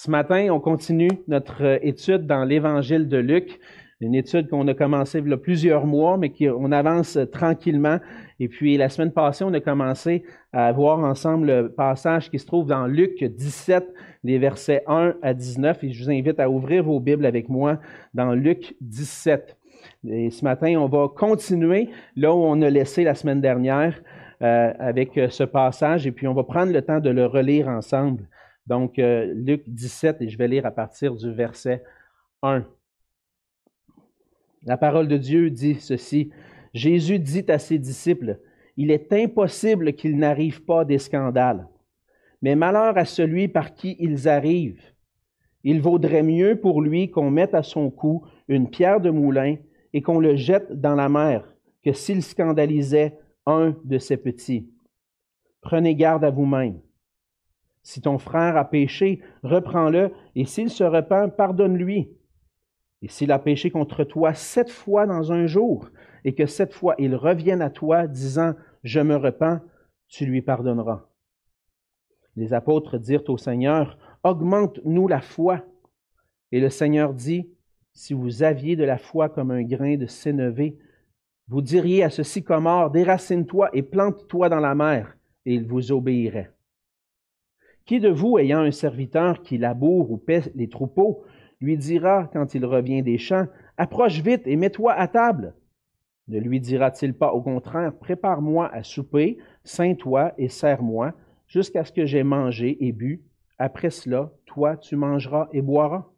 Ce matin, on continue notre euh, étude dans l'Évangile de Luc, une étude qu'on a commencé il y a plusieurs mois, mais qu'on avance euh, tranquillement. Et puis, la semaine passée, on a commencé à voir ensemble le passage qui se trouve dans Luc 17, les versets 1 à 19. Et je vous invite à ouvrir vos Bibles avec moi dans Luc 17. Et ce matin, on va continuer là où on a laissé la semaine dernière euh, avec ce passage. Et puis, on va prendre le temps de le relire ensemble. Donc, euh, Luc 17, et je vais lire à partir du verset 1. La parole de Dieu dit ceci. Jésus dit à ses disciples, Il est impossible qu'il n'arrive pas des scandales, mais malheur à celui par qui ils arrivent. Il vaudrait mieux pour lui qu'on mette à son cou une pierre de moulin et qu'on le jette dans la mer que s'il scandalisait un de ses petits. Prenez garde à vous-même. Si ton frère a péché, reprends-le, et s'il se repent, pardonne-lui. Et s'il a péché contre toi sept fois dans un jour, et que sept fois il revienne à toi disant, Je me repens, tu lui pardonneras. Les apôtres dirent au Seigneur, Augmente-nous la foi. Et le Seigneur dit, Si vous aviez de la foi comme un grain de sénévé, vous diriez à ce sycomore, Déracine-toi et plante-toi dans la mer, et il vous obéirait. Qui de vous, ayant un serviteur qui laboure ou paie les troupeaux, lui dira, quand il revient des champs, Approche vite et mets-toi à table Ne lui dira-t-il pas au contraire, Prépare-moi à souper, ceins-toi et sers-moi, jusqu'à ce que j'aie mangé et bu. Après cela, toi, tu mangeras et boiras.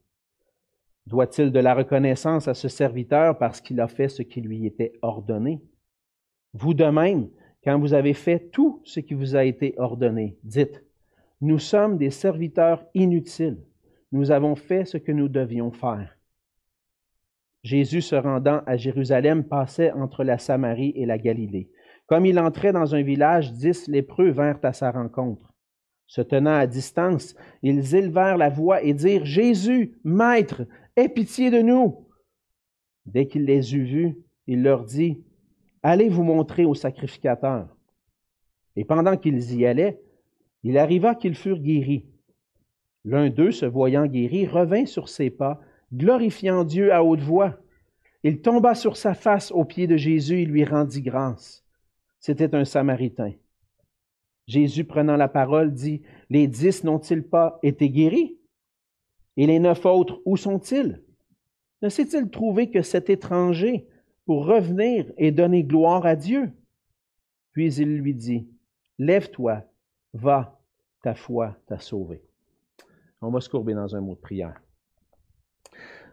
Doit-il de la reconnaissance à ce serviteur parce qu'il a fait ce qui lui était ordonné? Vous de même, quand vous avez fait tout ce qui vous a été ordonné, dites, nous sommes des serviteurs inutiles. Nous avons fait ce que nous devions faire. Jésus, se rendant à Jérusalem, passait entre la Samarie et la Galilée. Comme il entrait dans un village, dix lépreux vinrent à sa rencontre. Se tenant à distance, ils élevèrent la voix et dirent Jésus, Maître, aie pitié de nous. Dès qu'il les eut vus, il leur dit Allez vous montrer au sacrificateur. Et pendant qu'ils y allaient, il arriva qu'ils furent guéris. L'un d'eux, se voyant guéri, revint sur ses pas, glorifiant Dieu à haute voix. Il tomba sur sa face aux pieds de Jésus et lui rendit grâce. C'était un Samaritain. Jésus, prenant la parole, dit, Les dix n'ont-ils pas été guéris? Et les neuf autres, où sont-ils? Ne s'est-il trouvé que cet étranger pour revenir et donner gloire à Dieu? Puis il lui dit, Lève-toi, Va, ta foi t'a sauvé. On va se courber dans un mot de prière.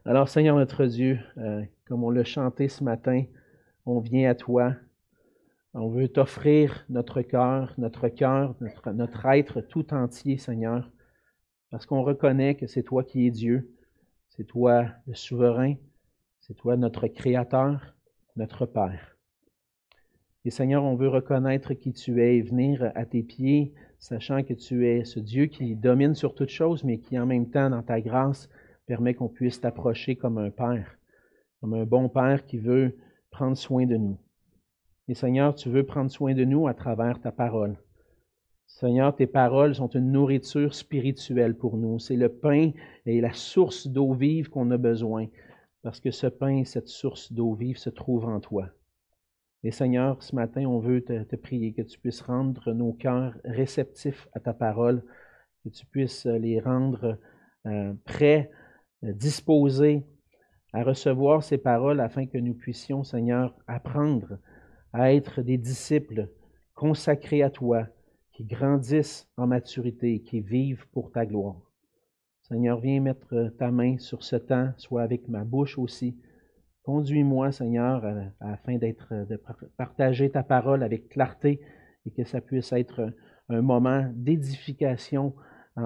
Alors, Seigneur notre Dieu, euh, comme on l'a chanté ce matin, on vient à toi. On veut t'offrir notre cœur, notre cœur, notre, notre être tout entier, Seigneur, parce qu'on reconnaît que c'est toi qui es Dieu, c'est toi le souverain, c'est toi notre Créateur, notre Père. Et Seigneur, on veut reconnaître qui tu es et venir à tes pieds sachant que tu es ce Dieu qui domine sur toutes choses, mais qui en même temps, dans ta grâce, permet qu'on puisse t'approcher comme un Père, comme un bon Père qui veut prendre soin de nous. Et Seigneur, tu veux prendre soin de nous à travers ta parole. Seigneur, tes paroles sont une nourriture spirituelle pour nous. C'est le pain et la source d'eau vive qu'on a besoin, parce que ce pain et cette source d'eau vive se trouvent en toi. Et Seigneur, ce matin, on veut te, prier que tu puisses rendre nos cœurs réceptifs à ta parole, que tu puisses les rendre euh, prêts, euh, disposés à recevoir ces paroles afin que nous puissions, Seigneur, apprendre à être des disciples consacrés à toi, qui grandissent en maturité qui vivent pour ta gloire. Seigneur, viens mettre ta main sur ce temps, soit avec ma bouche aussi, Conduis-moi, Seigneur, afin de partager ta parole avec clarté et que ça puisse être un moment d'édification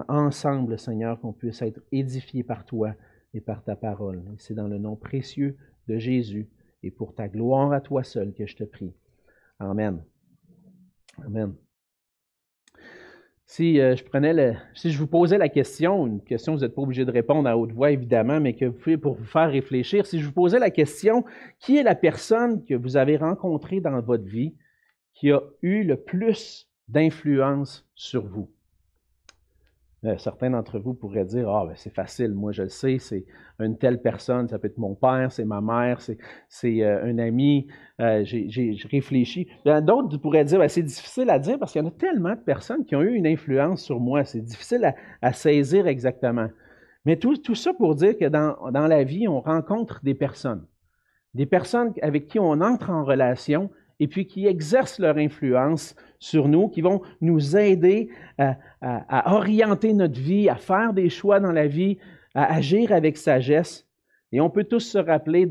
ensemble, Seigneur, qu'on puisse être édifié par toi et par ta parole. c'est dans le nom précieux de Jésus et pour ta gloire à toi seul que je te prie. Amen. Amen. Si euh, je je vous posais la question, une question, vous n'êtes pas obligé de répondre à haute voix évidemment, mais que vous pour vous faire réfléchir, si je vous posais la question, qui est la personne que vous avez rencontrée dans votre vie qui a eu le plus d'influence sur vous? Euh, certains d'entre vous pourraient dire Ah, ben, c'est facile, moi je le sais, c'est une telle personne, ça peut être mon père, c'est ma mère, c'est euh, un ami, euh, j'ai réfléchi. D'autres pourraient dire ben, C'est difficile à dire parce qu'il y en a tellement de personnes qui ont eu une influence sur moi, c'est difficile à, saisir exactement. Mais tout, tout, ça pour dire que dans la vie, on rencontre des personnes, des personnes avec qui on entre en relation et puis qui exercent leur influence sur nous, qui vont nous aider à, orienter notre vie, à faire des choix dans la vie, à agir avec sagesse. Et on peut tous se rappeler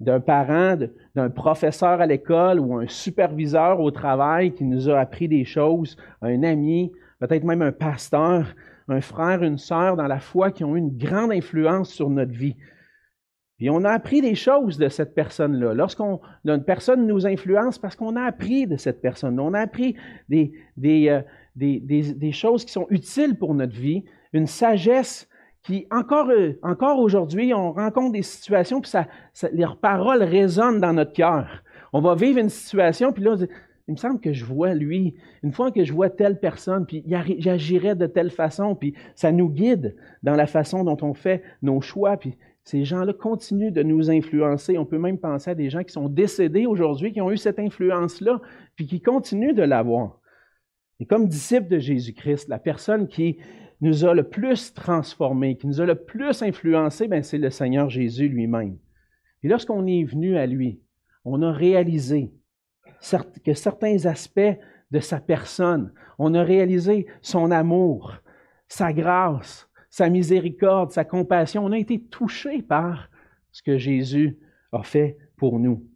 d'un parent, d'un professeur à l'école ou un superviseur au travail qui nous a appris des choses, un ami, peut-être même un pasteur, un frère, une sœur dans la foi qui ont eu une grande influence sur notre vie. Et on a appris des choses de cette personne-là. Lorsqu'on personne nous influence, parce qu'on a appris de cette personne. On a appris des, euh, des, choses qui sont utiles pour notre vie, une sagesse qui, encore, euh, encore aujourd'hui, on rencontre des situations, puis ça, leurs paroles résonnent dans notre cœur. On va vivre une situation, puis là, il me semble que je vois lui, une fois que je vois telle personne, puis j'agirais de telle façon, puis ça nous guide dans la façon dont on fait nos choix, puis ces gens-là continuent de nous influencer. On peut même penser à des gens qui sont décédés aujourd'hui, qui ont eu cette influence-là, puis qui continuent de l'avoir. Et comme disciple de Jésus-Christ, la personne qui nous a le plus transformés, qui nous a le plus influencés, ben, c'est le Seigneur Jésus lui-même. Et lorsqu'on est venu à lui, on a réalisé que certains aspects de sa personne, on a réalisé son amour, sa grâce, sa miséricorde, sa compassion. On a été touchés par ce que Jésus a fait pour nous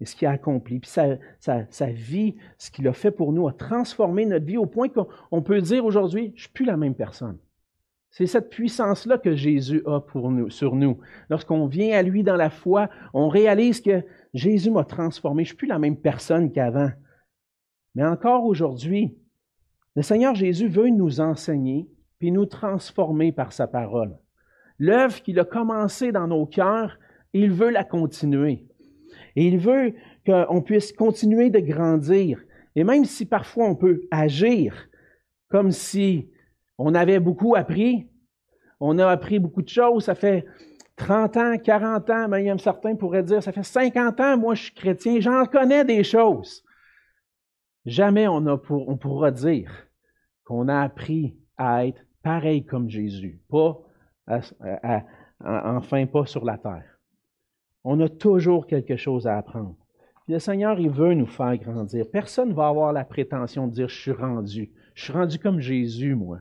et ce qu'il a accompli. Puis sa, vie, ce qu'il a fait pour nous, a transformé notre vie au point qu'on peut dire aujourd'hui, je ne suis plus la même personne. C'est cette puissance-là que Jésus a pour nous, sur nous. Lorsqu'on vient à lui dans la foi, on réalise que Jésus m'a transformé. Je ne suis plus la même personne qu'avant. Mais encore aujourd'hui, le Seigneur Jésus veut nous enseigner puis nous transformer par sa parole. L'œuvre qu'il a commencée dans nos cœurs, il veut la continuer. Il veut qu'on puisse continuer de grandir. Et même si parfois on peut agir comme si on avait beaucoup appris, on a appris beaucoup de choses, ça fait 30 ans, 40 ans, même certains pourraient dire, ça fait 50 ans, moi je suis chrétien, j'en connais des choses. Jamais on, a on pourra dire qu'on a appris à être pareil comme Jésus, pas enfin pas sur la terre. On a toujours quelque chose à apprendre. le Seigneur, il veut nous faire grandir. Personne ne va avoir la prétention de dire je suis rendu. Je suis rendu comme Jésus, moi.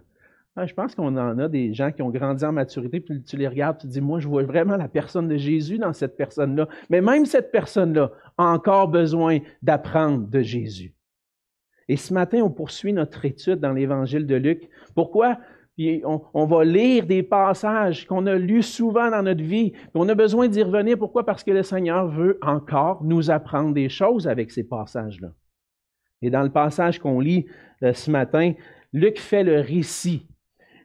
Ah, je pense qu'on en a des gens qui ont grandi en maturité, puis tu les regardes, tu dis, moi, je vois vraiment la personne de Jésus dans cette personne-là. Mais même cette personne-là a encore besoin d'apprendre de Jésus. Et ce matin, on poursuit notre étude dans l'Évangile de Luc. Pourquoi? On, va lire des passages qu'on a lus souvent dans notre vie. on a besoin d'y revenir. Pourquoi? Parce que le Seigneur veut encore nous apprendre des choses avec ces passages-là. Et dans le passage qu'on lit euh, ce matin, Luc fait le récit.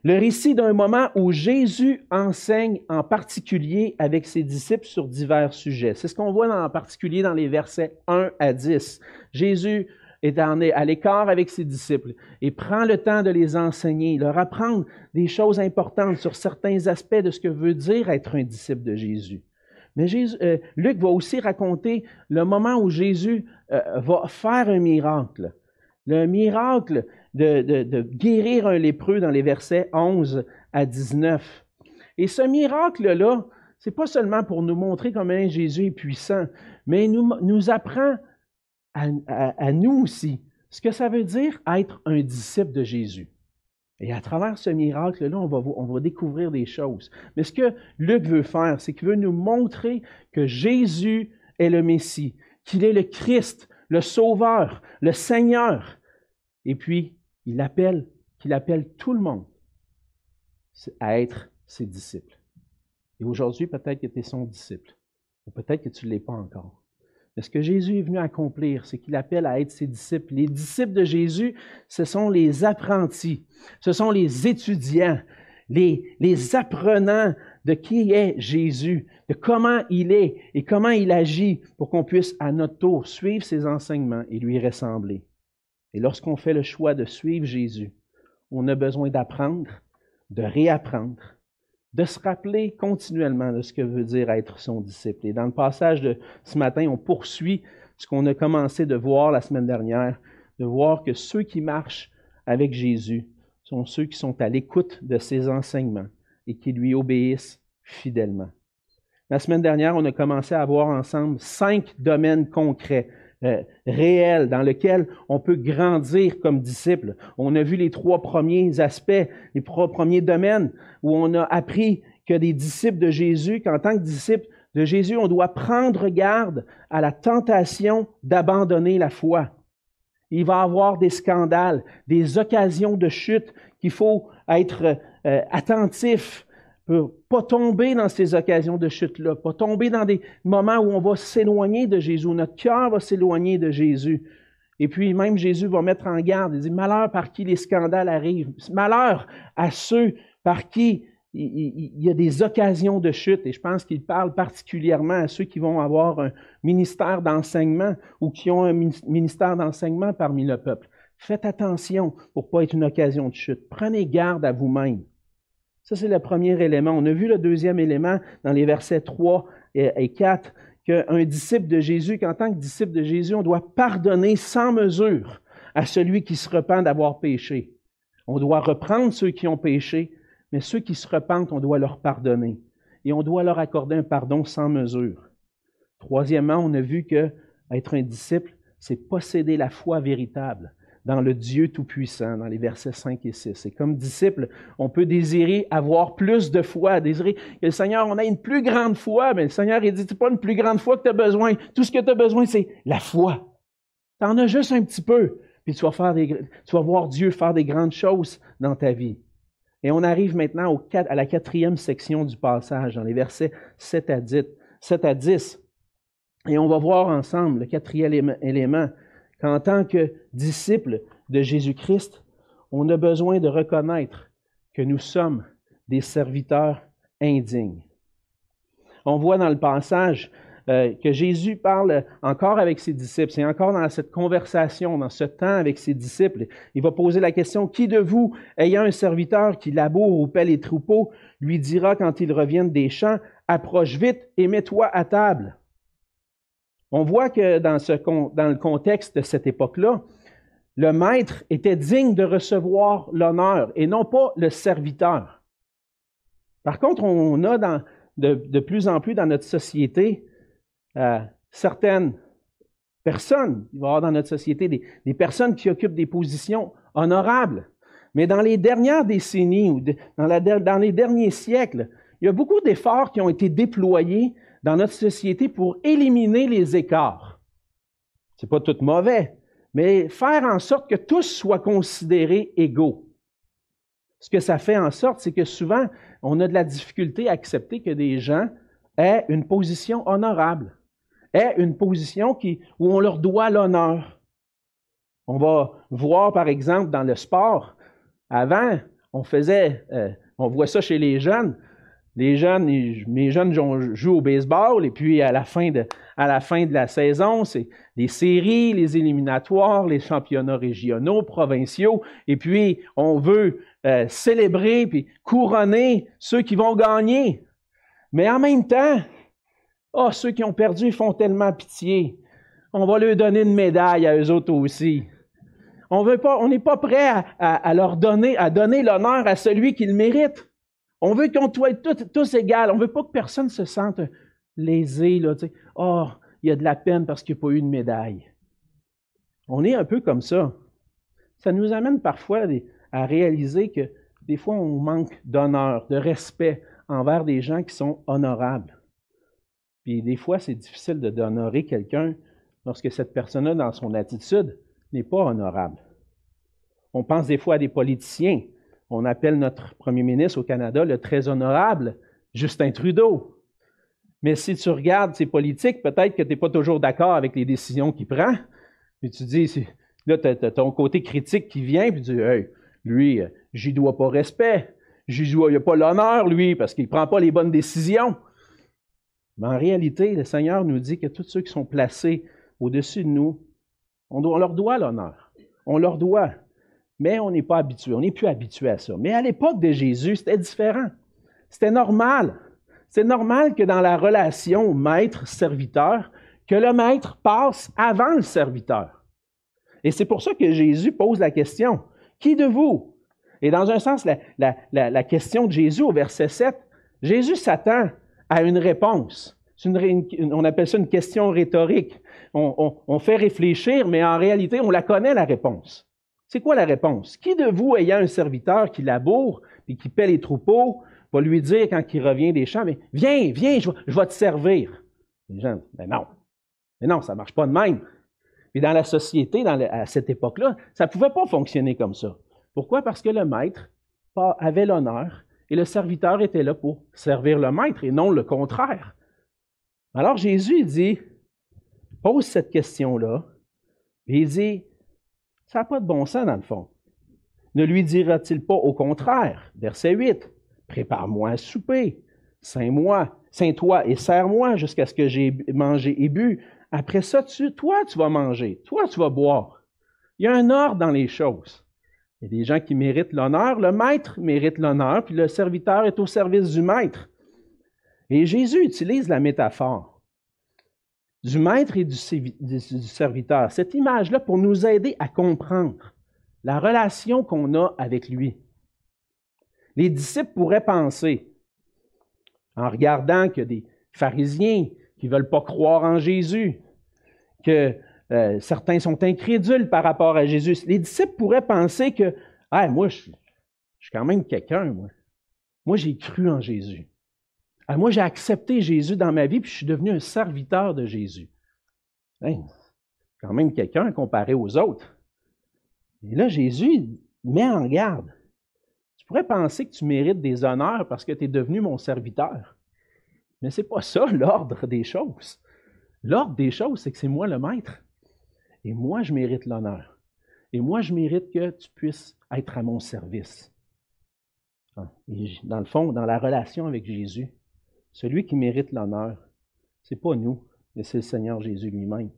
Le récit d'un moment où Jésus enseigne en particulier avec ses disciples sur divers sujets. C'est ce qu'on voit en particulier dans les versets 1 à 10. Jésus est à l'écart avec ses disciples et prend le temps de les enseigner, leur apprendre des choses importantes sur certains aspects de ce que veut dire être un disciple de Jésus. Mais euh, Luc va aussi raconter le moment où Jésus euh, va faire un miracle. Le miracle de, guérir un lépreux dans les versets 11 à 19. Et ce miracle-là, c'est pas seulement pour nous montrer comment Jésus est puissant, mais nous, nous apprend à, nous aussi ce que ça veut dire être un disciple de Jésus. Et à travers ce miracle-là, on va, découvrir des choses. Mais ce que Luc veut faire, c'est qu'il veut nous montrer que Jésus est le Messie, qu'il est le Christ, le Sauveur, le Seigneur. Et puis, il appelle, qu'il appelle tout le monde à être ses disciples. Et aujourd'hui, peut-être que tu es son disciple, ou peut-être que tu ne l'es pas encore. Mais ce que Jésus est venu accomplir, c'est qu'il appelle à être ses disciples. Les disciples de Jésus, ce sont les apprentis, ce sont les étudiants, les, les apprenants de qui est Jésus, de comment il est et comment il agit pour qu'on puisse à notre tour suivre ses enseignements et lui ressembler. Et lorsqu'on fait le choix de suivre Jésus, on a besoin d'apprendre, de réapprendre, de se rappeler continuellement de ce que veut dire être son disciple. Et dans le passage de ce matin, on poursuit ce qu'on a commencé de voir la semaine dernière, de voir que ceux qui marchent avec Jésus sont ceux qui sont à l'écoute de ses enseignements et qui lui obéissent fidèlement. La semaine dernière, on a commencé à voir ensemble cinq domaines concrets, euh, réels, dans lesquels on peut grandir comme disciple. On a vu les trois premiers aspects, les trois premiers domaines où on a appris que des disciples de Jésus, qu'en tant que disciples de Jésus, on doit prendre garde à la tentation d'abandonner la foi. Il va y avoir des scandales, des occasions de chute qu'il faut être euh, attentif pas tomber dans ces occasions de chute-là, pas tomber dans des moments où on va s'éloigner de Jésus, où notre cœur va s'éloigner de Jésus. Et puis même Jésus va mettre en garde, il dit, malheur par qui les scandales arrivent, malheur à ceux par qui il y a des occasions de chute, et je pense qu'il parle particulièrement à ceux qui vont avoir un ministère d'enseignement ou qui ont un ministère d'enseignement parmi le peuple. Faites attention pour ne pas être une occasion de chute. Prenez garde à vous-même. Ça, c'est le premier élément. On a vu le deuxième élément dans les versets 3 et 4, qu'un disciple de Jésus, qu'en tant que disciple de Jésus, on doit pardonner sans mesure à celui qui se repent d'avoir péché. On doit reprendre ceux qui ont péché mais ceux qui se repentent, on doit leur pardonner. Et on doit leur accorder un pardon sans mesure. Troisièmement, on a vu que être un disciple, c'est posséder la foi véritable dans le Dieu Tout-Puissant, dans les versets 5 et 6. Et comme disciple, on peut désirer avoir plus de foi, désirer que le Seigneur, on a une plus grande foi, mais le Seigneur, il dit, pas une plus grande foi que tu as besoin. Tout ce que tu as besoin, c'est la foi. Tu en as juste un petit peu, puis tu vas, voir Dieu faire des grandes choses dans ta vie. Et on arrive maintenant à la quatrième section du passage, dans les versets 7 à 10. 7 à 10. Et on va voir ensemble le quatrième élément, qu'en tant que disciples de Jésus-Christ, on a besoin de reconnaître que nous sommes des serviteurs indignes. On voit dans le passage euh, que Jésus parle encore avec ses disciples. C'est encore dans cette conversation, dans ce temps avec ses disciples. Il va poser la question, qui de vous, ayant un serviteur qui laboure ou paie les troupeaux, lui dira quand il revienne des champs, approche vite et mets-toi à table. On voit que dans, le contexte de cette époque-là, le maître était digne de recevoir l'honneur et non pas le serviteur. Par contre, on a de, plus en plus dans notre société euh, certaines personnes, il va y avoir dans notre société des, personnes qui occupent des positions honorables. Mais dans les dernières décennies ou dans les derniers siècles, il y a beaucoup d'efforts qui ont été déployés dans notre société pour éliminer les écarts. C'est pas tout mauvais, mais faire en sorte que tous soient considérés égaux. Ce que ça fait en sorte, c'est que souvent, on a de la difficulté à accepter que des gens aient une position honorable est une position où on leur doit l'honneur. On va voir, par exemple, dans le sport, avant, on faisait, euh, on voit ça chez les jeunes, les jeunes, jeunes jouent au baseball, et puis à la fin de, la, saison, c'est les séries, les éliminatoires, les championnats régionaux, provinciaux, et puis on veut euh, célébrer puis couronner ceux qui vont gagner. Mais en même temps, oh, ceux qui ont perdu font tellement pitié. On va leur donner une médaille à eux autres aussi. On n'est pas prêt à, leur donner, à donner l'honneur à celui qui le mérite. On veut qu'on soit tous, tous égaux. On veut pas que personne se sente lésé, là, oh, il y a de la peine parce qu'il n'y a pas eu de médaille. On est un peu comme ça. Ça nous amène parfois à réaliser que des fois, on manque d'honneur, de respect envers des gens qui sont honorables. Puis des fois, c'est difficile d'honorer quelqu'un lorsque cette personne-là, dans son attitude, n'est pas honorable. On pense des fois à des politiciens. On appelle notre premier ministre au Canada le très honorable Justin Trudeau. Mais si tu regardes ses politiques, peut-être que tu n'es pas toujours d'accord avec les décisions qu'il prend. Puis tu dis, là, tu as, ton côté critique qui vient, puis tu dis, hey, lui, j'y dois pas respect. J'y dois pas l'honneur, lui, parce qu'il ne prend pas les bonnes décisions. Mais en réalité, le Seigneur nous dit que tous ceux qui sont placés au-dessus de nous, on, leur doit l'honneur. On leur doit. Mais on n'est pas habitué, on n'est plus habitué à ça. Mais à l'époque de Jésus, c'était différent. C'était normal. C'est normal que dans la relation maître-serviteur, que le maître passe avant le serviteur. Et c'est pour ça que Jésus pose la question, qui de vous? Et dans un sens, la, question de Jésus au verset 7, Jésus s'attend à une réponse. on appelle ça une question rhétorique. On, fait réfléchir, mais en réalité, on la connaît, la réponse. C'est quoi la réponse? Qui de vous, ayant un serviteur qui laboure et qui paie les troupeaux, va lui dire quand il revient des champs, mais viens, viens, je, vais te servir? Les gens disent, mais non, mais non, ça ne marche pas de même. Et dans la société, à cette époque-là, ça ne pouvait pas fonctionner comme ça. Pourquoi? Parce que le maître avait l'honneur et le serviteur était là pour servir le maître et non le contraire. Alors Jésus dit, pose cette question-là, et il dit, ça n'a pas de bon sens dans le fond. Ne lui dira-t-il pas au contraire, verset 8, Prépare-moi un souper, sains-moi, sains-toi et sers-moi jusqu'à ce que j'ai mangé et bu. Après ça, tu, toi, tu vas manger, toi, tu vas boire. Il y a un ordre dans les choses. Il y a des gens qui méritent l'honneur, le maître mérite l'honneur, puis le serviteur est au service du maître. Et Jésus utilise la métaphore du maître et du, serviteur, cette image-là pour nous aider à comprendre la relation qu'on a avec lui. Les disciples pourraient penser, en regardant que des pharisiens qui ne veulent pas croire en Jésus, que euh, certains sont incrédules par rapport à Jésus, les disciples pourraient penser que, ah, moi, je, suis quand même quelqu'un, moi. Moi, j'ai cru en Jésus. Ah, moi, j'ai accepté Jésus dans ma vie, puis je suis devenu un serviteur de Jésus. Quand même quelqu'un comparé aux autres. Et là, Jésus met en garde. Tu pourrais penser que tu mérites des honneurs parce que tu es devenu mon serviteur. Mais ce n'est pas ça l'ordre des choses. L'ordre des choses, c'est que c'est moi le maître. Et moi, je mérite l'honneur. Et moi, je mérite que tu puisses être à mon service. Ah, dans le fond, dans la relation avec Jésus, celui qui mérite l'honneur, ce n'est pas nous, mais c'est le Seigneur Jésus lui-même.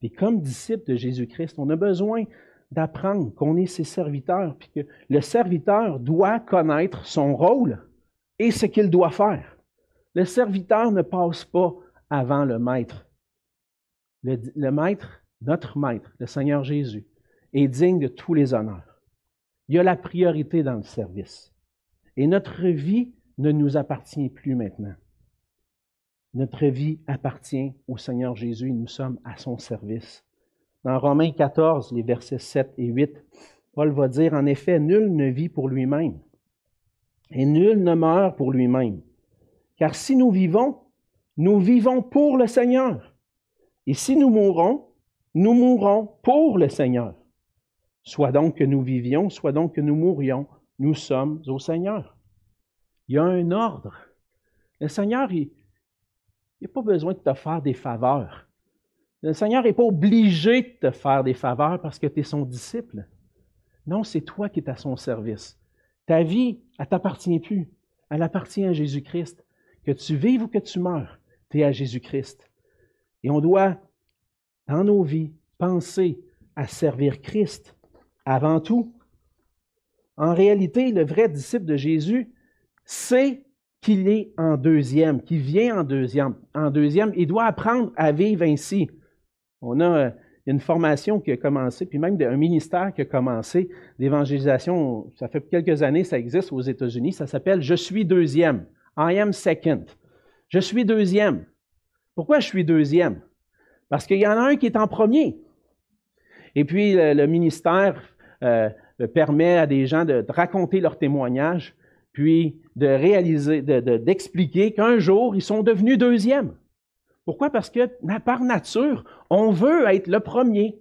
Et comme disciple de Jésus-Christ, on a besoin d'apprendre qu'on est ses serviteurs, puis que le serviteur doit connaître son rôle et ce qu'il doit faire. Le serviteur ne passe pas avant le maître. Le, maître, notre maître, le Seigneur Jésus, est digne de tous les honneurs. Il y a la priorité dans le service. Et notre vie ne nous appartient plus maintenant. Notre vie appartient au Seigneur Jésus et nous sommes à son service. Dans Romains 14, les versets 7 et 8, Paul va dire, en effet, nul ne vit pour lui-même et nul ne meurt pour lui-même. Car si nous vivons, nous vivons pour le Seigneur. Et si nous mourons, nous mourrons pour le Seigneur. Soit donc que nous vivions, soit donc que nous mourions, nous sommes au Seigneur. Il y a un ordre. Le Seigneur, il n'a pas besoin de te faire des faveurs. Le Seigneur n'est pas obligé de te faire des faveurs parce que tu es son disciple. Non, c'est toi qui es à son service. Ta vie, elle t'appartient plus. Elle appartient à Jésus-Christ. Que tu vives ou que tu meurs, tu es à Jésus-Christ. Et on doit, dans nos vies, penser à servir Christ avant tout. En réalité, le vrai disciple de Jésus sait qu'il est en deuxième, qu'il vient en deuxième. En deuxième, il doit apprendre à vivre ainsi. On a euh, une formation qui a commencé, puis même un ministère qui a commencé d'évangélisation. Ça fait quelques années, ça existe aux États-Unis. Ça s'appelle Je suis deuxième. I am second. Je suis deuxième. Pourquoi je suis deuxième? Parce qu'il y en a un qui est en premier. Et puis, le, ministère euh, permet à des gens de, raconter leur témoignage, puis de réaliser, d'expliquer qu'un jour, ils sont devenus deuxième. Pourquoi? Parce que par nature, on veut être le premier.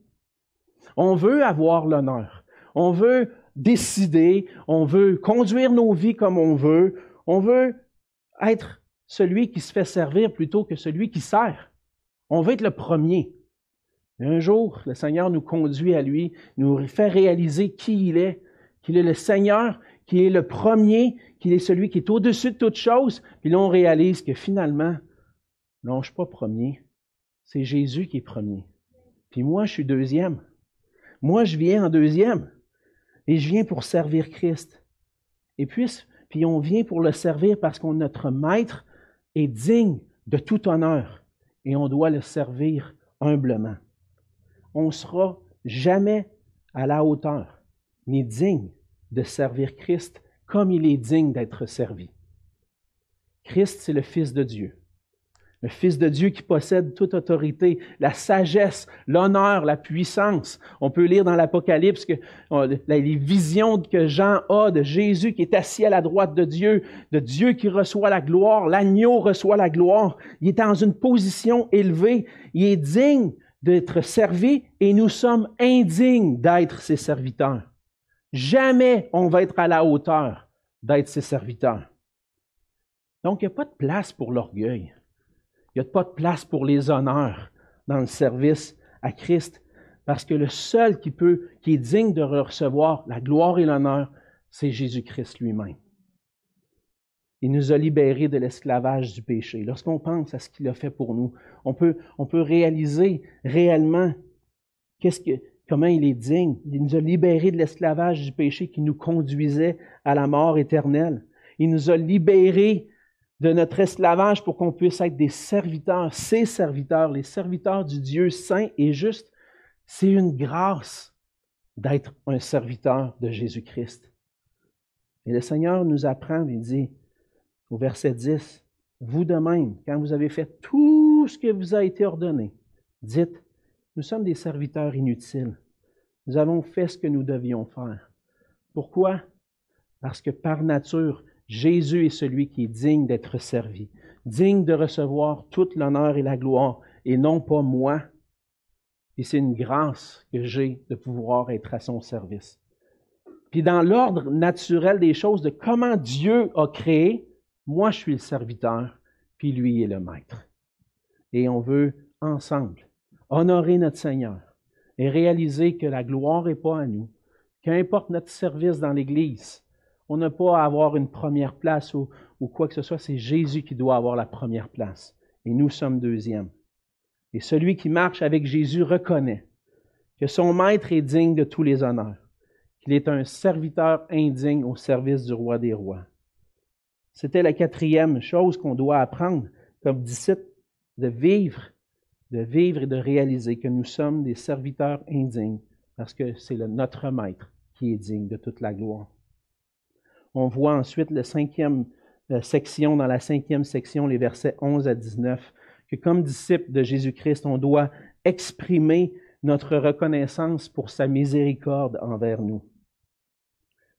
On veut avoir l'honneur. On veut décider. On veut conduire nos vies comme on veut. On veut être celui qui se fait servir plutôt que celui qui sert. On veut être le premier. un jour, le Seigneur nous conduit à lui, nous fait réaliser qui il est, qu'il est le Seigneur, qu'il est le premier, qu'il est celui qui est au-dessus de toute chose. Puis là, on réalise que finalement, non, je ne suis pas premier. C'est Jésus qui est premier. Puis moi, je suis deuxième. Moi, je viens en deuxième. Et je viens pour servir Christ. Et puis, puis on vient pour le servir parce que notre maître est digne de tout honneur et on doit le servir humblement. On ne sera jamais à la hauteur ni digne de servir Christ comme il est digne d'être servi. Christ, c'est le Fils de Dieu. Le Fils de Dieu qui possède toute autorité, la sagesse, l'honneur, la puissance. On peut lire dans l'Apocalypse que les visions que Jean a de Jésus qui est assis à la droite de Dieu, de Dieu qui reçoit la gloire, l'agneau reçoit la gloire. Il est dans une position élevée. Il est digne d'être servi et nous sommes indignes d'être ses serviteurs. Jamais on va être à la hauteur d'être ses serviteurs. Donc, il n'y a pas de place pour l'orgueil. Il n'y a pas de place pour les honneurs dans le service à Christ, parce que le seul qui peut, qui est digne de recevoir la gloire et l'honneur, c'est Jésus-Christ lui-même. Il nous a libérés de l'esclavage du péché. Lorsqu'on pense à ce qu'il a fait pour nous, on peut, on peut réaliser réellement qu'est-ce que, comment il est digne. Il nous a libérés de l'esclavage du péché qui nous conduisait à la mort éternelle. Il nous a libérés de notre esclavage pour qu'on puisse être des serviteurs, ses serviteurs, les serviteurs du Dieu saint et juste. C'est une grâce d'être un serviteur de Jésus-Christ. Et le Seigneur nous apprend, il dit au verset 10, vous de même, quand vous avez fait tout ce qui vous a été ordonné, dites, nous sommes des serviteurs inutiles. Nous avons fait ce que nous devions faire. Pourquoi? Parce que par nature, Jésus est celui qui est digne d'être servi, digne de recevoir toute l'honneur et la gloire, et non pas moi. Et c'est une grâce que j'ai de pouvoir être à son service. Puis dans l'ordre naturel des choses, de comment Dieu a créé, moi je suis le serviteur, puis lui est le maître. Et on veut ensemble honorer notre Seigneur et réaliser que la gloire n'est pas à nous, qu'importe notre service dans l'Église, on n'a pas à avoir une première place ou, quoi que ce soit, c'est Jésus qui doit avoir la première place. Et nous sommes deuxième. Et celui qui marche avec Jésus reconnaît que son maître est digne de tous les honneurs, qu'il est un serviteur indigne au service du roi des rois. C'était la quatrième chose qu'on doit apprendre comme disciple, de vivre, de vivre et de réaliser que nous sommes des serviteurs indignes, parce que c'est notre maître qui est digne de toute la gloire. On voit ensuite la cinquième euh, section, dans la cinquième section, les versets 11 à 19, que comme disciple de Jésus-Christ, on doit exprimer notre reconnaissance pour sa miséricorde envers nous.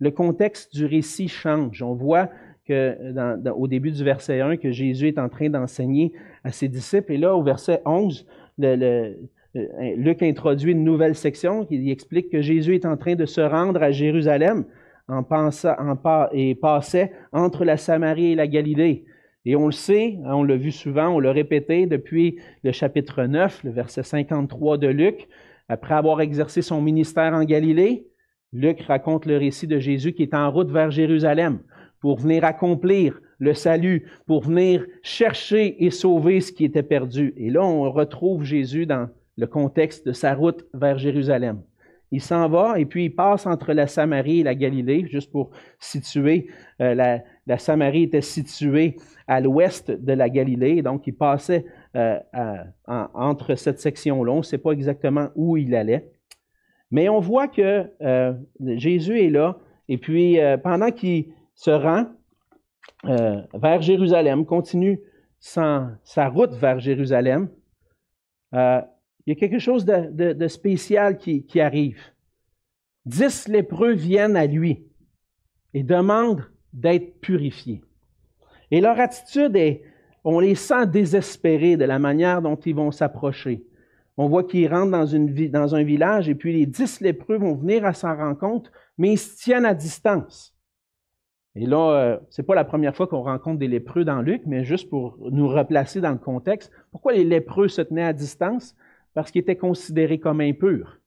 Le contexte du récit change. On voit que au début du verset 1 que Jésus est en train d'enseigner à ses disciples. Et là, au verset 11, le, euh, Luc introduit une nouvelle section qui explique que Jésus est en train de se rendre à Jérusalem en, et passait entre la Samarie et la Galilée. Et on le sait, hein, on l'a vu souvent, on l'a répété depuis le chapitre 9, le verset 53 de Luc. Après avoir exercé son ministère en Galilée, Luc raconte le récit de Jésus qui est en route vers Jérusalem pour venir accomplir le salut, pour venir chercher et sauver ce qui était perdu. Et là, on retrouve Jésus dans le contexte de sa route vers Jérusalem. Il s'en va et puis il passe entre la Samarie et la Galilée, juste pour situer. Euh, la, Samarie était située à l'ouest de la Galilée, donc il passait euh, entre cette section-là. On ne sait pas exactement où il allait. Mais on voit que euh, Jésus est là et puis pendant qu'il se rend vers Jérusalem, continue sa route vers Jérusalem, il y a quelque chose de, spécial qui, arrive. Dix lépreux viennent à lui et demandent d'être purifiés. Et leur attitude est, on les sent désespérés de la manière dont ils vont s'approcher. On voit qu'ils rentrent dans, une, dans un village et puis les dix lépreux vont venir à sa rencontre, mais ils se tiennent à distance. Et là, euh, c'est pas la première fois qu'on rencontre des lépreux dans Luc, mais juste pour nous replacer dans le contexte, pourquoi les lépreux se tenaient à distance? parce qu'il était considéré comme impur.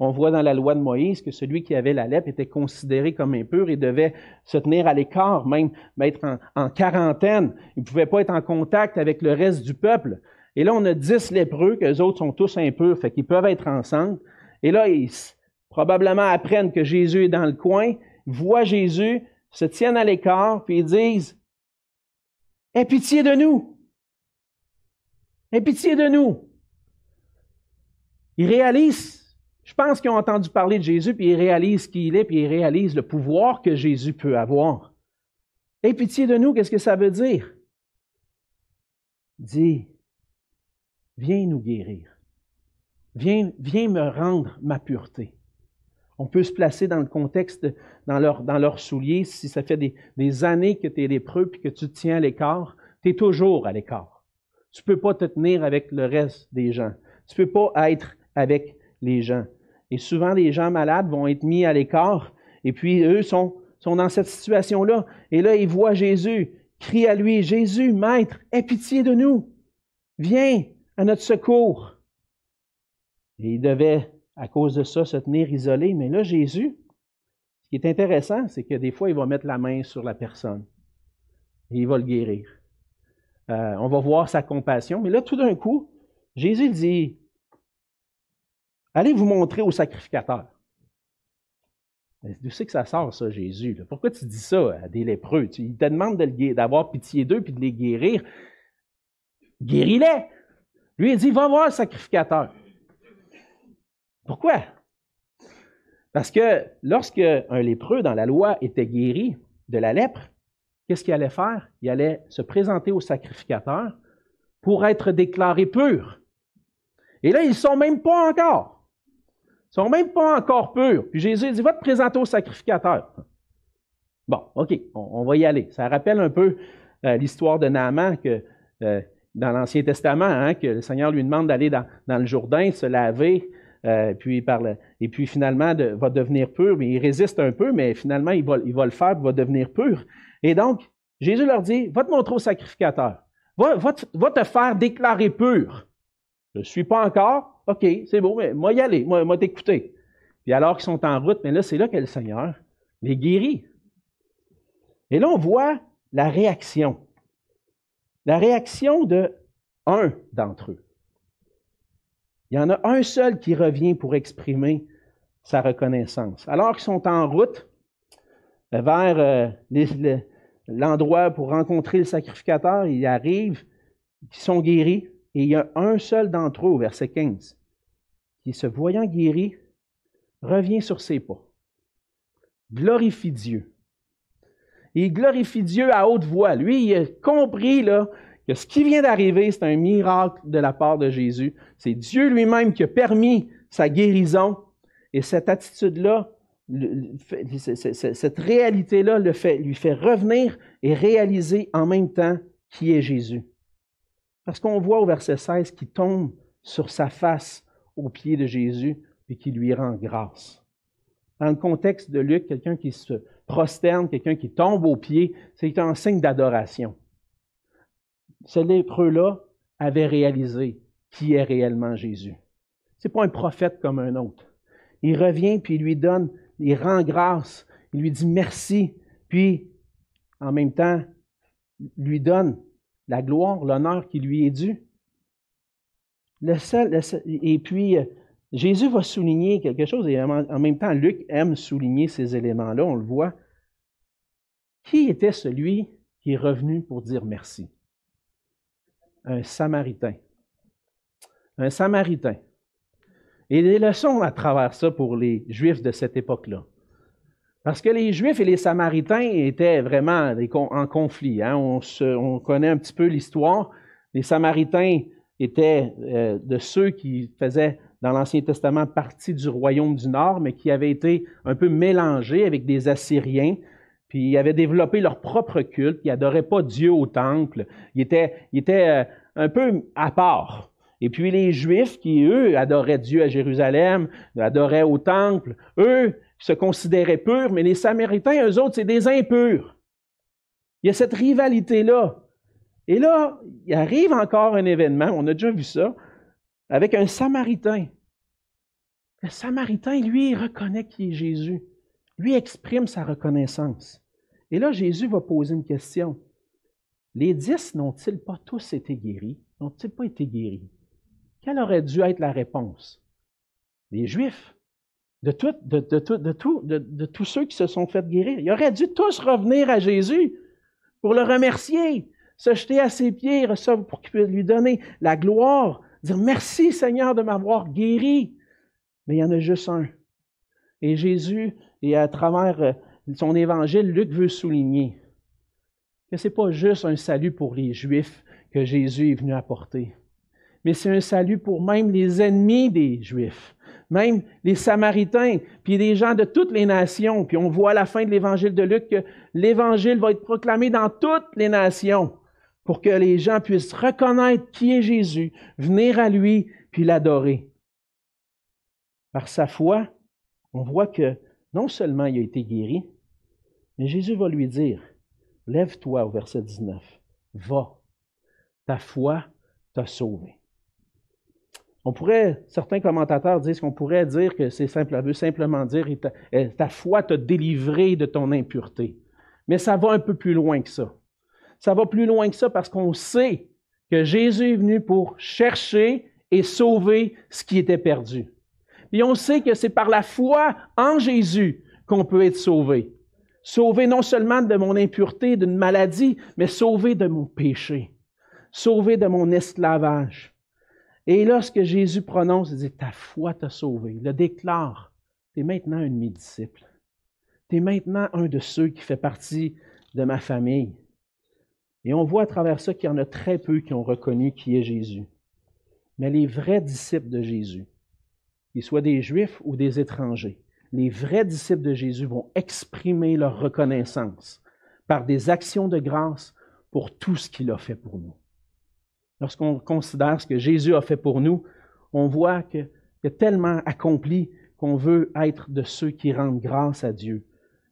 On voit dans la loi de Moïse que celui qui avait la lèpre était considéré comme impur et devait se tenir à l'écart, même être en, quarantaine. Il ne pouvait pas être en contact avec le reste du peuple. Et là, on a dix lépreux, que les autres sont tous impurs, fait qu'ils peuvent être ensemble. Et là, ils probablement apprennent que Jésus est dans le coin, voient Jésus, se tiennent à l'écart, puis ils disent Aie pitié de nous. Aie pitié de nous. Ils réalisent, je pense qu'ils ont entendu parler de Jésus, puis ils réalisent qui il est, puis ils réalisent le pouvoir que Jésus peut avoir. Aie pitié de nous, qu'est-ce que ça veut dire? Dis, viens nous guérir. Viens, viens me rendre ma pureté. On peut se placer dans le contexte, dans leurs leur souliers, si ça fait des, années que tu es lépreux puis que tu te tiens à l'écart, tu es toujours à l'écart. Tu ne peux pas te tenir avec le reste des gens. Tu ne peux pas être avec les gens. Et souvent, les gens malades vont être mis à l'écart, et puis eux sont, sont dans cette situation-là. Et là, ils voient Jésus, crient à lui, Jésus, Maître, aie pitié de nous. Viens à notre secours. Et ils devaient à cause de ça, se tenir isolé. Mais là, Jésus, ce qui est intéressant, c'est que des fois, il va mettre la main sur la personne et il va le guérir. Euh, on va voir sa compassion. Mais là, tout d'un coup, Jésus dit, allez vous montrer au sacrificateur. Tu sais que ça sort, ça, Jésus. Pourquoi tu dis ça à des lépreux? il te demande d'avoir pitié d'eux puis de les guérir. Guéris-les! Lui, il dit, va voir le sacrificateur. Pourquoi? Parce que lorsque un lépreux dans la loi était guéri de la lèpre, qu'est-ce qu'il allait faire? Il allait se présenter au sacrificateur pour être déclaré pur. Et là, ils ne sont même pas encore. Ils ne sont même pas encore purs. Puis Jésus dit, va te présenter au sacrificateur. Bon, OK, on, va y aller. Ça rappelle un peu euh, l'histoire de Naaman euh, dans l'Ancien Testament, hein, que le Seigneur lui demande d'aller dans, dans, le Jourdain, se laver, euh, puis parle, et puis finalement va devenir pur, mais il résiste un peu, mais finalement il va, le faire, il va devenir pur. Et donc, Jésus leur dit, va te montrer au sacrificateur, va, va, te, va te faire déclarer pur. Je ne suis pas encore, OK, c'est bon, mais moi y aller, moi, moi t'écouter. Puis alors qu'ils sont en route, mais là, c'est là que le Seigneur les guérit. Et là, on voit la réaction. La réaction de un d'entre eux. Il y en a un seul qui revient pour exprimer sa reconnaissance. Alors qu'ils sont en route vers euh, l'endroit pour rencontrer le sacrificateur, ils arrivent, ils sont guéris, et il y a un seul d'entre eux, verset 15, qui, se voyant guéri, revient sur ses pas, glorifie Dieu. il glorifie Dieu à haute voix. Lui, il a compris là, ce qui vient d'arriver, c'est un miracle de la part de Jésus. C'est Dieu lui-même qui a permis sa guérison. Et cette attitude-là, cette réalité-là lui fait revenir et réaliser en même temps qui est Jésus. Parce qu'on voit au verset 16 qu'il tombe sur sa face aux pieds de Jésus et qui lui rend grâce. Dans le contexte de Luc, quelqu'un qui se prosterne, quelqu'un qui tombe aux pieds, c'est un signe d'adoration ce lépreux-là avait réalisé qui est réellement Jésus. Ce n'est pas un prophète comme un autre. Il revient, puis il lui donne, il rend grâce, il lui dit merci, puis en même temps, lui donne la gloire, l'honneur qui lui est dû. Et puis, euh, Jésus va souligner quelque chose, et en même temps, Luc aime souligner ces éléments-là, on le voit. Qui était celui qui est revenu pour dire merci? Un Samaritain. Un Samaritain. Et des leçons à travers ça pour les Juifs de cette époque-là. Parce que les Juifs et les Samaritains étaient vraiment en conflit. Hein. On, connaît un petit peu l'histoire. Les Samaritains étaient euh, de ceux qui faisaient dans l'Ancien Testament partie du royaume du Nord, mais qui avaient été un peu mélangés avec des Assyriens puis ils avaient développé leur propre culte, ils n'adoraient pas Dieu au temple, ils étaient, euh, un peu à part. Et puis les Juifs qui, eux, adoraient Dieu à Jérusalem, adoraient au temple, eux se considéraient purs, mais les Samaritains, eux autres, c'est des impurs. Il y a cette rivalité-là. Et là, il arrive encore un événement, on a déjà vu ça, avec un Samaritain. Le Samaritain, lui, reconnaît qui est Jésus. Lui exprime sa reconnaissance. Et là, Jésus va poser une question. Les dix n'ont-ils pas tous été guéris? N'ont-ils pas été guéris? Quelle aurait dû être la réponse? Les Juifs. de, tout, de, de, de, tous ceux qui se sont fait guérir. Ils auraient dû tous revenir à Jésus pour le remercier, se jeter à ses pieds, pour qu'il puisse lui donner la gloire, dire merci Seigneur de m'avoir guéri. Mais il y en a juste un. Et Jésus, et à travers euh, son évangile, Luc veut souligner que ce n'est pas juste un salut pour les Juifs que Jésus est venu apporter, mais c'est un salut pour même les ennemis des Juifs, même les Samaritains, puis des gens de toutes les nations. Puis on voit à la fin de l'évangile de Luc que l'évangile va être proclamé dans toutes les nations pour que les gens puissent reconnaître qui est Jésus, venir à lui, puis l'adorer. Par sa foi, on voit que non seulement il a été guéri, mais Jésus va lui dire, lève-toi au verset 19, va, ta foi t'a sauvé. On pourrait, certains commentateurs disent qu'on pourrait dire que c'est simple, veut simplement dire ta, ta foi t'a délivré de ton impureté. Mais ça va un peu plus loin que ça. Ça va plus loin que ça parce qu'on sait que Jésus est venu pour chercher et sauver ce qui était perdu. Et on sait que c'est par la foi en Jésus qu'on peut être sauvé. Sauvé non seulement de mon impureté, d'une maladie, mais sauvé de mon péché. Sauvé de mon esclavage. Et lorsque Jésus prononce, il dit, ta foi t'a sauvé. Il le déclare. Tu es maintenant un de mes disciples. Tu es maintenant un de ceux qui fait partie de ma famille. Et on voit à travers ça qu'il y en a très peu qui ont reconnu qui est Jésus. Mais les vrais disciples de Jésus, qu'ils soient des Juifs ou des étrangers, les vrais disciples de Jésus vont exprimer leur reconnaissance par des actions de grâce pour tout ce qu'il a fait pour nous. Lorsqu'on considère ce que Jésus a fait pour nous, on voit qu'il a tellement accompli qu'on veut être de ceux qui rendent grâce à Dieu.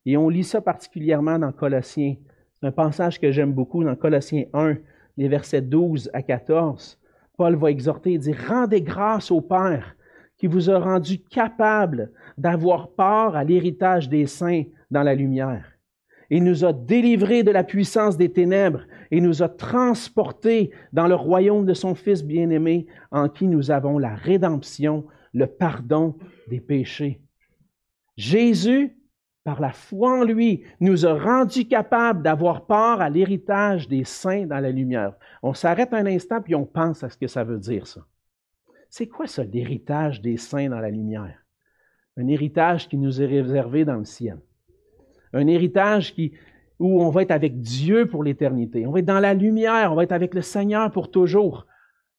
Et on lit ça particulièrement dans Colossiens. C'est un passage que j'aime beaucoup dans Colossiens 1, les versets 12 à 14. Paul va exhorter et dire Rendez grâce au Père qui vous a rendu capable d'avoir part à l'héritage des saints dans la lumière. Il nous a délivrés de la puissance des ténèbres et nous a transportés dans le royaume de son Fils bien-aimé, en qui nous avons la rédemption, le pardon des péchés. Jésus, par la foi en lui, nous a rendus capables d'avoir part à l'héritage des saints dans la lumière. On s'arrête un instant puis on pense à ce que ça veut dire, ça. C'est quoi ça, l'héritage des saints dans la lumière? Un héritage qui nous est réservé dans le ciel. Un héritage où on va être avec Dieu pour l'éternité. On va être dans la lumière, on va être avec le Seigneur pour toujours,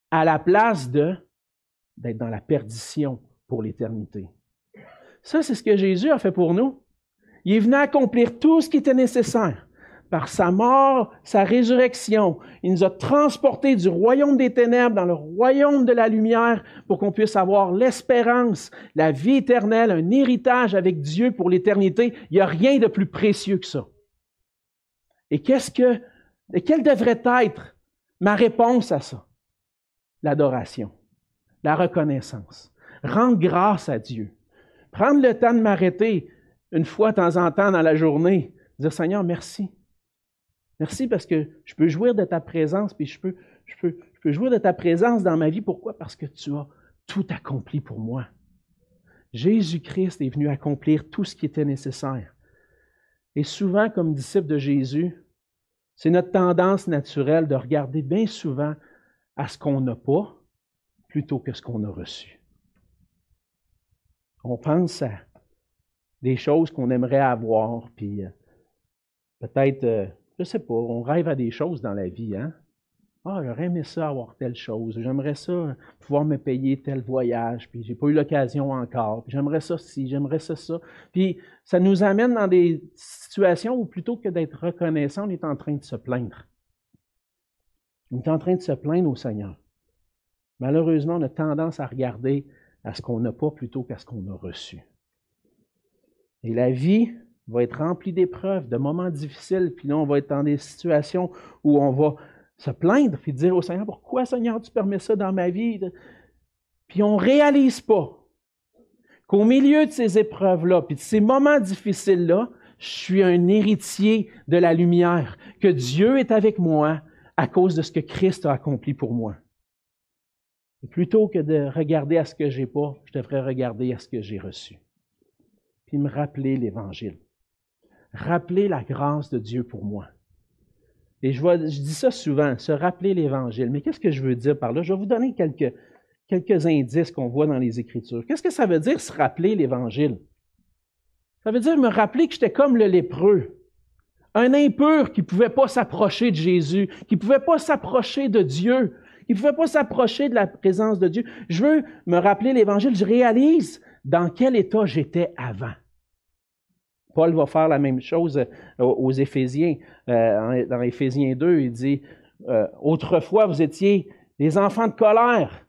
à la place d'être dans la perdition pour l'éternité. Ça, c'est ce que Jésus a fait pour nous. Il est accomplir tout ce qui était nécessaire par sa mort, sa résurrection. Il nous a transportés du royaume des ténèbres dans le royaume de la lumière pour qu'on puisse avoir l'espérance, la vie éternelle, un héritage avec Dieu pour l'éternité. Il n'y a rien de plus précieux que ça. Et qu'est-ce que, et quelle devrait être ma réponse à ça? L'adoration, la reconnaissance, rendre grâce à Dieu, prendre le temps de m'arrêter une fois de temps en temps dans la journée, dire Seigneur, merci. Merci parce que je peux jouir de ta présence, puis je peux, je peux, je peux jouir de ta présence dans ma vie. Pourquoi? Parce que tu as tout accompli pour moi. Jésus-Christ est venu accomplir tout ce qui était nécessaire. Et souvent, comme disciple de Jésus, c'est notre tendance naturelle de regarder bien souvent à ce qu'on n'a pas plutôt que ce qu'on a reçu. On pense à des choses qu'on aimerait avoir, puis euh, peut-être euh, je sais pas, on rêve à des choses dans la vie, hein? Ah, j'aurais aimé ça avoir telle chose. J'aimerais ça pouvoir me payer tel voyage, puis j'ai pas eu l'occasion encore. J'aimerais ça si, j'aimerais ça ça. Puis ça nous amène dans des situations où plutôt que d'être reconnaissant, on est en train de se plaindre. On est en train de se plaindre au Seigneur. Malheureusement, on a tendance à regarder à ce qu'on n'a pas plutôt qu'à ce qu'on a reçu. Et la vie, va être rempli d'épreuves, de moments difficiles, puis là, on va être dans des situations où on va se plaindre, puis dire au Seigneur, pourquoi Seigneur, tu permets ça dans ma vie? Puis on ne réalise pas qu'au milieu de ces épreuves-là, puis de ces moments difficiles-là, je suis un héritier de la lumière, que Dieu est avec moi à cause de ce que Christ a accompli pour moi. Et plutôt que de regarder à ce que j'ai pas, je devrais regarder à ce que j'ai reçu. puis me rappeler l'Évangile. Rappeler la grâce de Dieu pour moi. Et je, vois, je dis ça souvent, se rappeler l'Évangile. Mais qu'est-ce que je veux dire par là? Je vais vous donner quelques, quelques indices qu'on voit dans les Écritures. Qu'est-ce que ça veut dire se rappeler l'Évangile? Ça veut dire me rappeler que j'étais comme le lépreux, un impur qui ne pouvait pas s'approcher de Jésus, qui ne pouvait pas s'approcher de Dieu, qui ne pouvait pas s'approcher de la présence de Dieu. Je veux me rappeler l'Évangile, je réalise dans quel état j'étais avant. Paul va faire la même chose euh, aux Éphésiens. Euh, dans Éphésiens 2, il dit, euh, autrefois vous étiez des enfants de colère,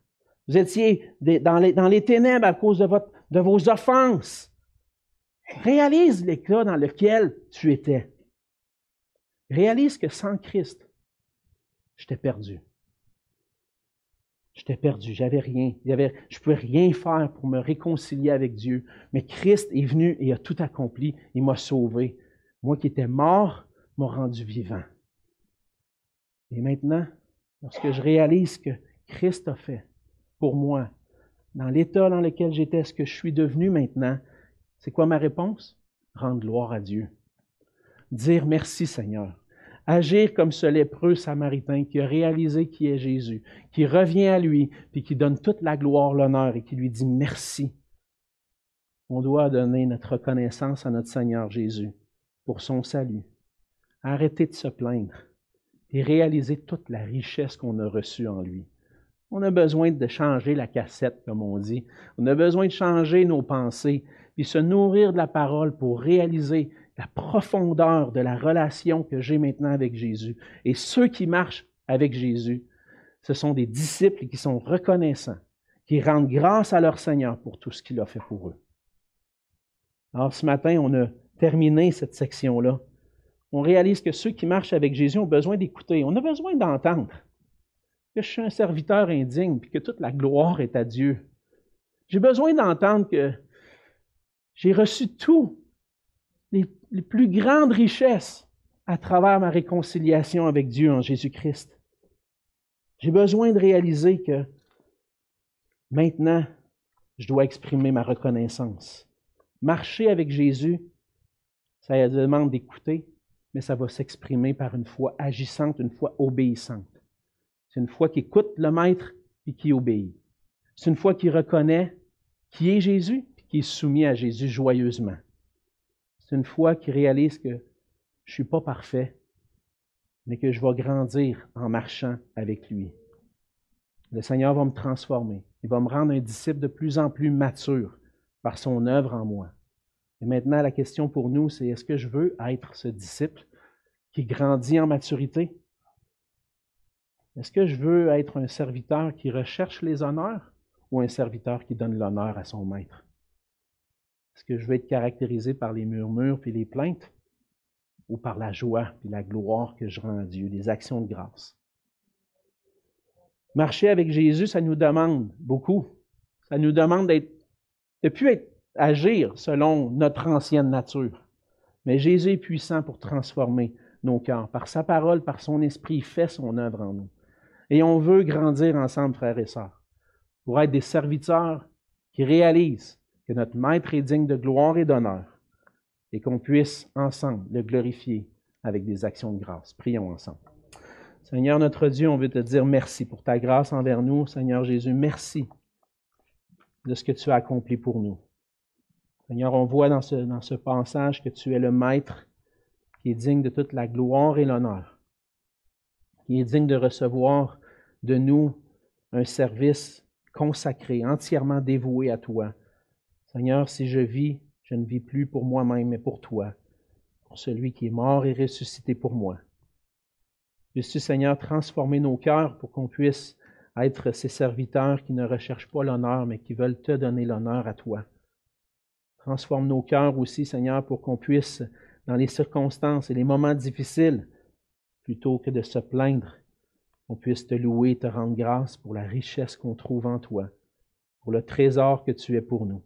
vous étiez dans les, ténèbres à cause de, vos offenses. Réalise l'éclat dans lequel tu étais. Réalise que sans Christ, j'étais perdu. J'étais perdu, j'avais rien. je ne pouvais rien faire pour me réconcilier avec Dieu. Mais Christ est venu et a tout accompli. Il m'a sauvé. Moi qui étais mort, m'a rendu vivant. Et maintenant, lorsque je réalise que Christ a fait pour moi, dans l'état dans lequel j'étais, ce que je suis devenu maintenant, c'est quoi ma réponse? Rendre gloire à Dieu. Dire merci Seigneur. Agir comme ce lépreux samaritain qui a réalisé qui est Jésus, qui revient à lui, puis qui donne toute la gloire, l'honneur et qui lui dit merci. On doit donner notre reconnaissance à notre Seigneur Jésus pour son salut. Arrêter de se plaindre et réaliser toute la richesse qu'on a reçue en lui. On a besoin de changer la cassette, comme on dit. On a besoin de changer nos pensées, puis se nourrir de la parole pour réaliser la profondeur de la relation que j'ai maintenant avec Jésus. Et ceux qui marchent avec Jésus, ce sont des disciples qui sont reconnaissants, qui rendent grâce à leur Seigneur pour tout ce qu'il a fait pour eux. Alors ce matin, on a terminé cette section-là. On réalise que ceux qui marchent avec Jésus ont besoin d'écouter, on a besoin d'entendre que je suis un serviteur indigne, et que toute la gloire est à Dieu. J'ai besoin d'entendre que j'ai reçu tout les, plus grandes richesses à travers ma réconciliation avec Dieu en Jésus-Christ. J'ai besoin de réaliser que maintenant, je dois exprimer ma reconnaissance. Marcher avec Jésus, ça demande d'écouter, mais ça va s'exprimer par une foi agissante, une foi obéissante. C'est une foi qui écoute le Maître et qui obéit. C'est une foi qui reconnaît qui est Jésus et qui est soumis à Jésus joyeusement. C'est une foi qui réalise que je ne suis pas parfait, mais que je vais grandir en marchant avec lui. Le Seigneur va me transformer. Il va me rendre un disciple de plus en plus mature par son œuvre en moi. Et maintenant, la question pour nous, c'est est-ce que je veux être ce disciple qui grandit en maturité? Est-ce que je veux être un serviteur qui recherche les honneurs ou un serviteur qui donne l'honneur à son maître? Est-ce que je vais être caractérisé par les murmures puis les plaintes ou par la joie puis la gloire que je rends à Dieu, les actions de grâce? Marcher avec Jésus, ça nous demande beaucoup. Ça nous demande de plus être, agir selon notre ancienne nature. Mais Jésus est puissant pour transformer nos cœurs. Par sa parole, par son esprit, il fait son œuvre en nous. Et on veut grandir ensemble, frères et sœurs, pour être des serviteurs qui réalisent que notre Maître est digne de gloire et d'honneur et qu'on puisse ensemble le glorifier avec des actions de grâce. Prions ensemble. Seigneur notre Dieu, on veut te dire merci pour ta grâce envers nous. Seigneur Jésus, merci de ce que tu as accompli pour nous. Seigneur, on voit dans ce, dans ce passage que tu es le Maître qui est digne de toute la gloire et l'honneur, qui est digne de recevoir de nous un service consacré, entièrement dévoué à toi Seigneur, si je vis, je ne vis plus pour moi-même, mais pour toi, pour celui qui est mort et ressuscité pour moi. Suis, Seigneur, transformer nos cœurs pour qu'on puisse être ces serviteurs qui ne recherchent pas l'honneur, mais qui veulent te donner l'honneur à toi? Transforme nos cœurs aussi, Seigneur, pour qu'on puisse, dans les circonstances et les moments difficiles, plutôt que de se plaindre, on puisse te louer et te rendre grâce pour la richesse qu'on trouve en toi, pour le trésor que tu es pour nous.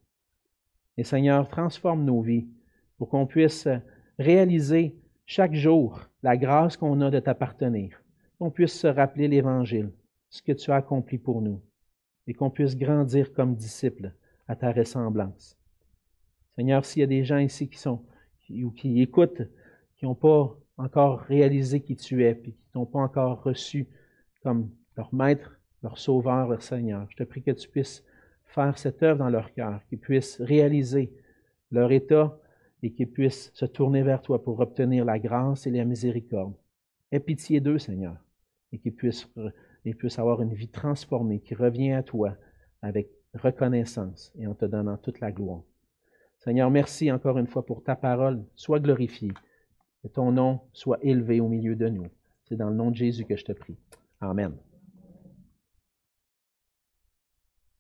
Et Seigneur, transforme nos vies pour qu'on puisse réaliser chaque jour la grâce qu'on a de t'appartenir, qu'on puisse se rappeler l'Évangile, ce que tu as accompli pour nous, et qu'on puisse grandir comme disciples à ta ressemblance. Seigneur, s'il y a des gens ici qui sont ou qui écoutent, qui n'ont pas encore réalisé qui tu es, puis qui t'ont pas encore reçu comme leur maître, leur sauveur, leur Seigneur, je te prie que tu puisses faire cette œuvre dans leur cœur, qu'ils puissent réaliser leur état et qu'ils puissent se tourner vers toi pour obtenir la grâce et la miséricorde. Aie pitié d'eux, Seigneur, et qu'ils puissent, avoir une vie transformée qui revient à toi avec reconnaissance et en te donnant toute la gloire. Seigneur, merci encore une fois pour ta parole. Sois glorifié. Que ton nom soit élevé au milieu de nous. C'est dans le nom de Jésus que je te prie. Amen.